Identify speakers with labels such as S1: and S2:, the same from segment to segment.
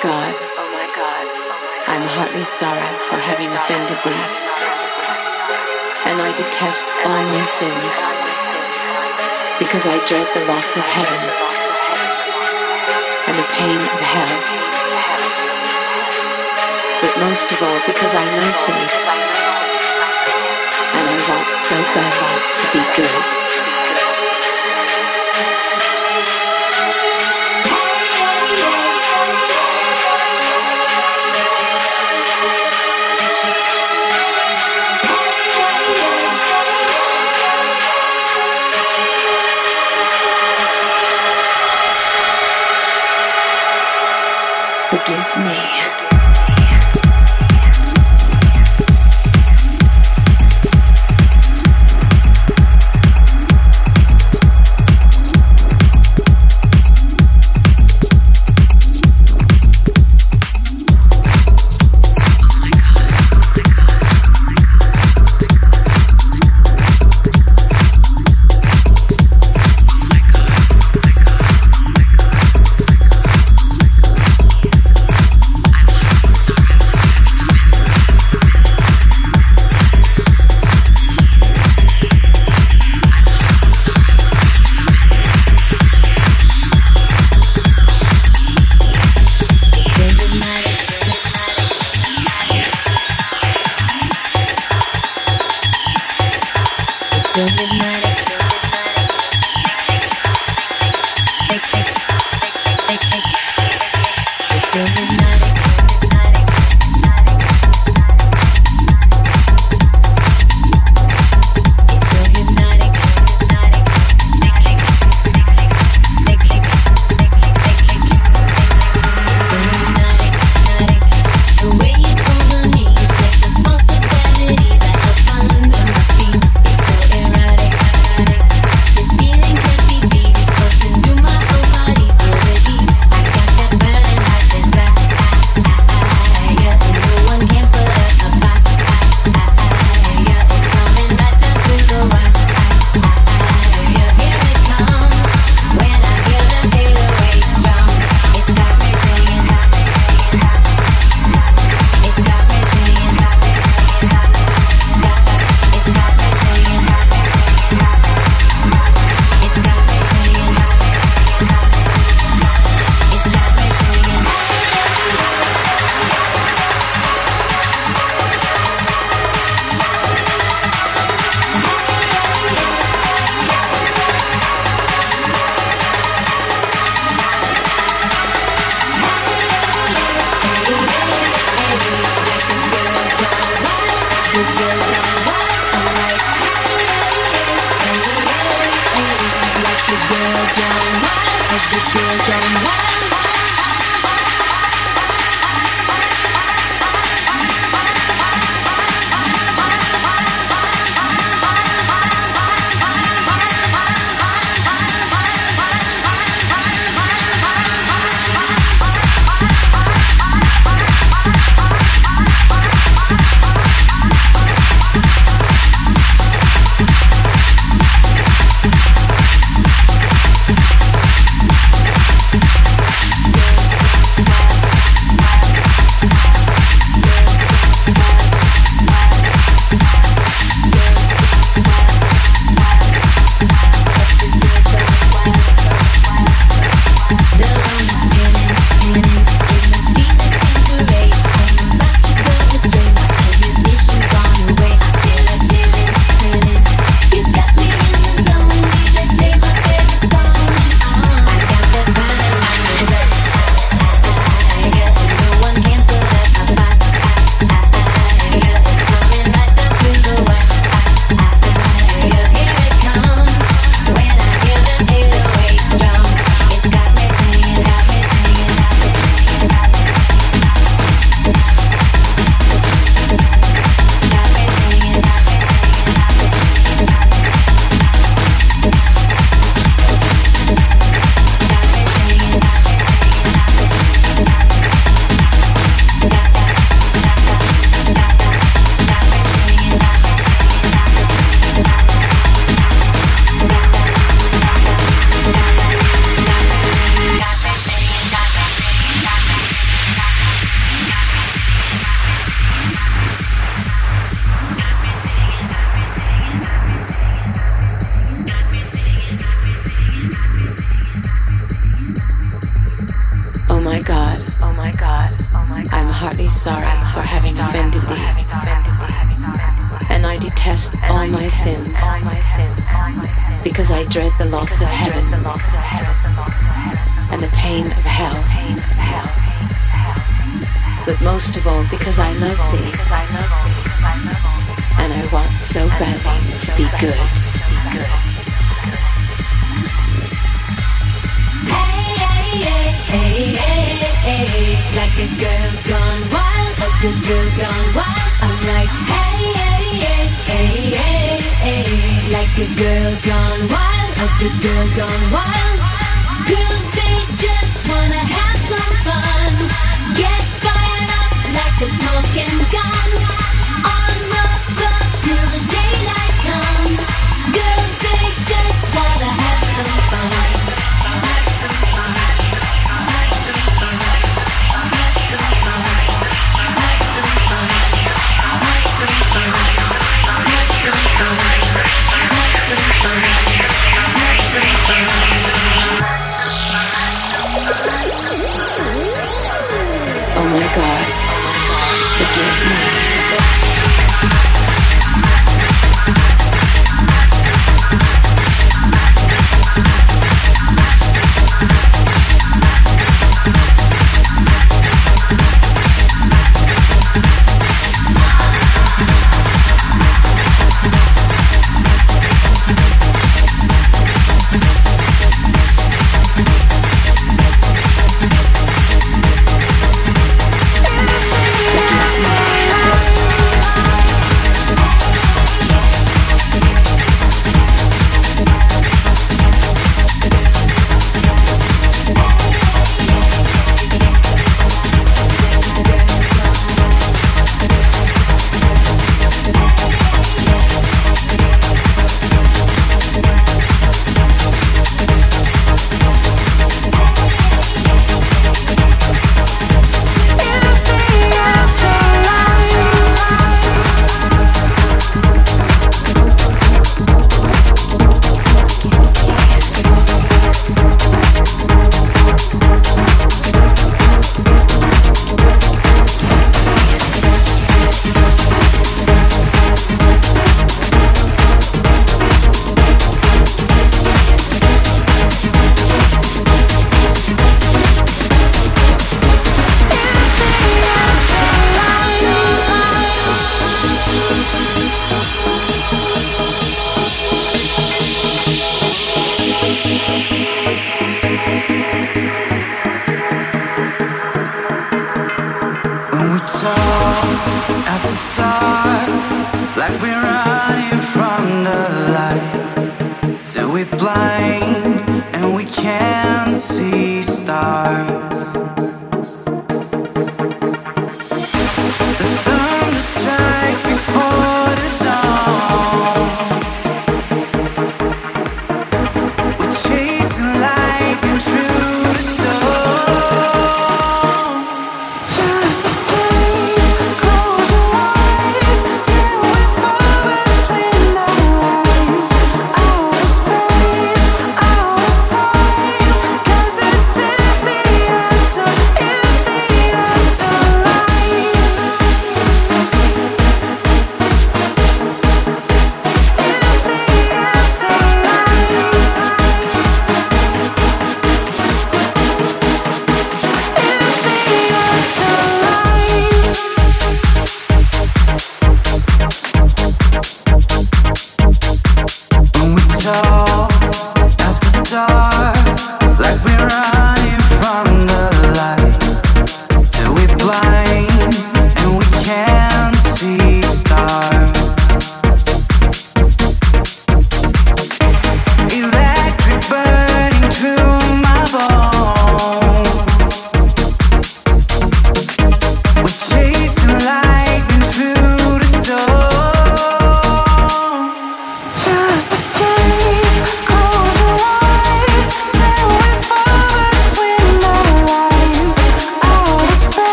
S1: God, I'm heartily sorry for having offended thee, and I detest all my sins because I dread the loss of heaven and the pain of hell, but most of all because I love thee and I want so badly to be good.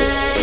S2: Now.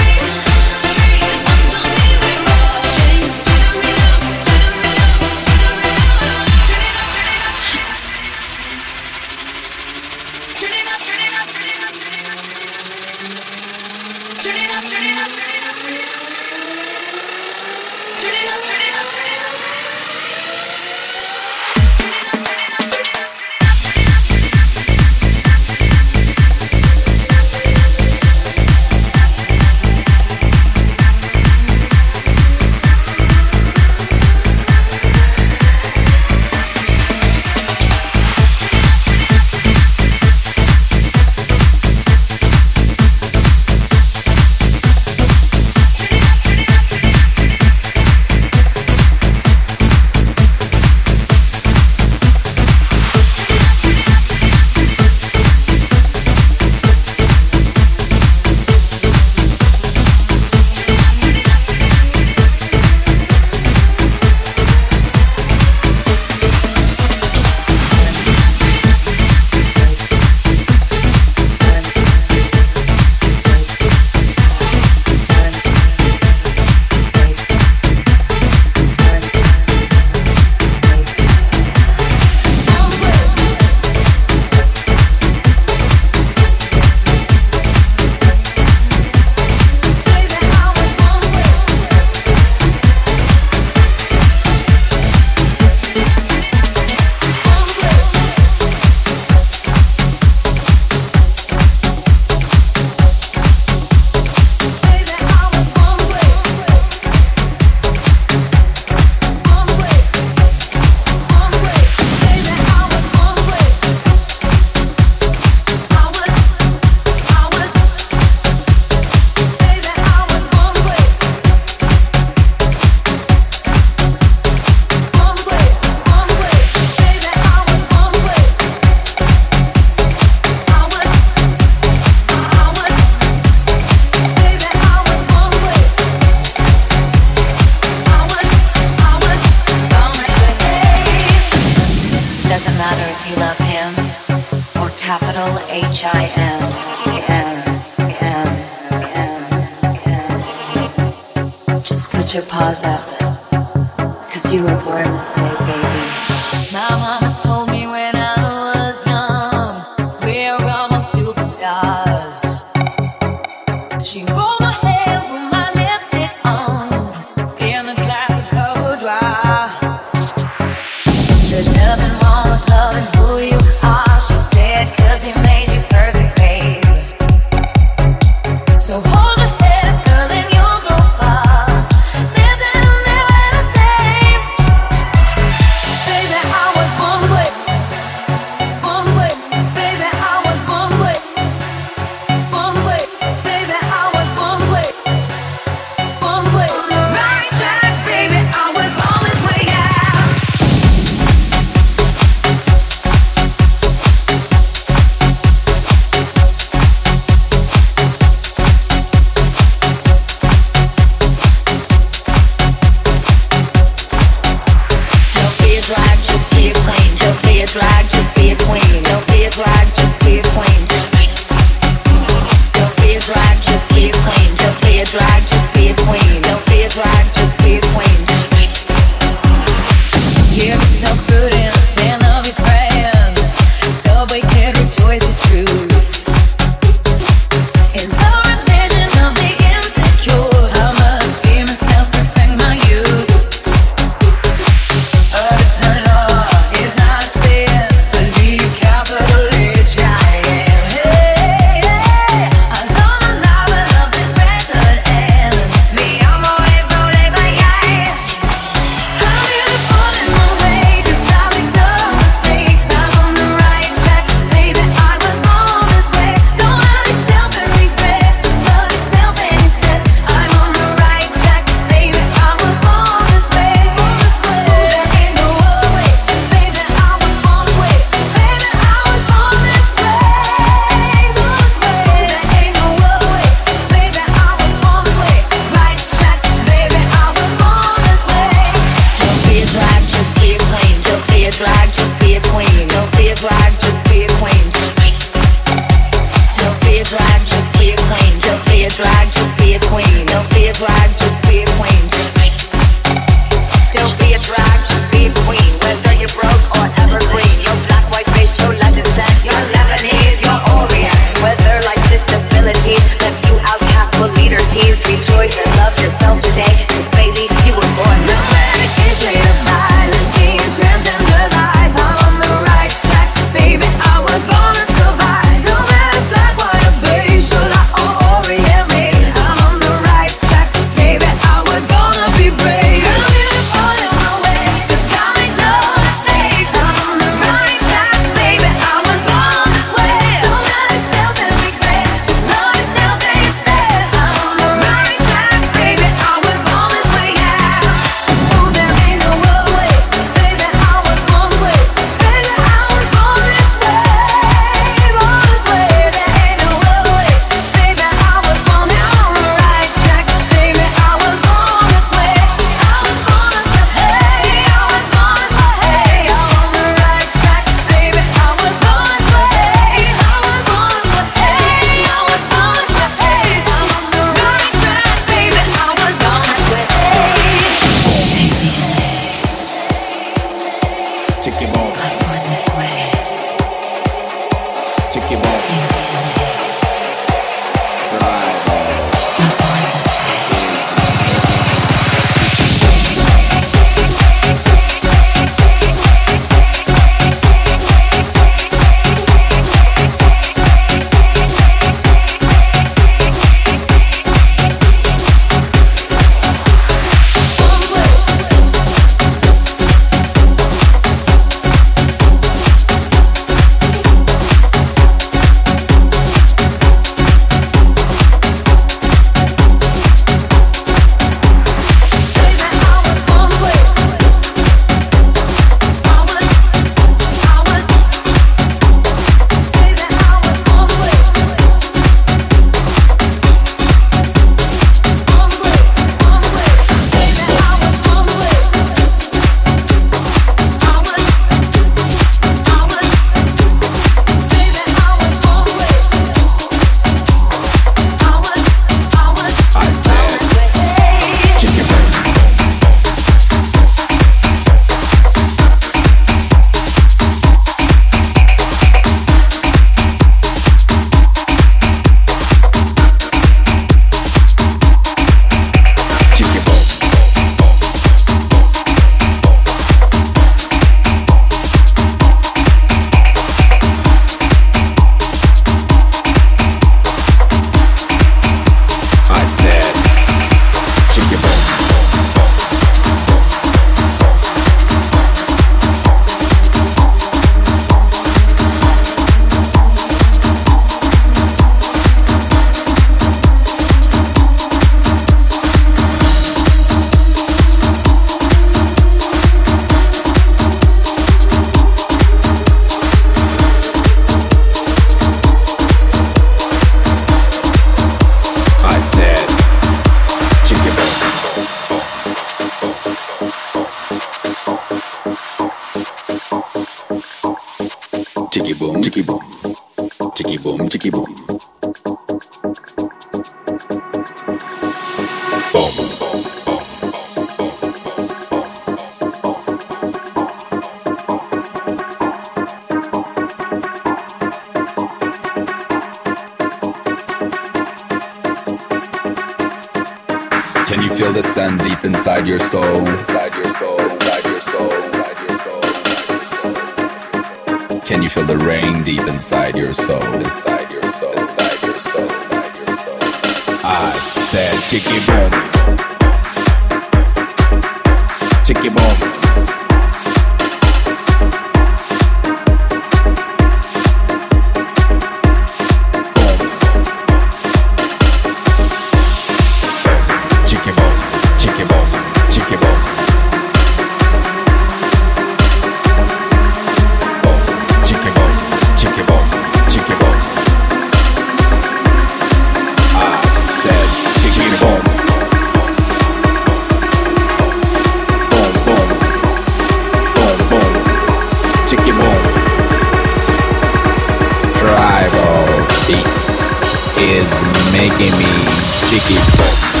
S3: Making me chicky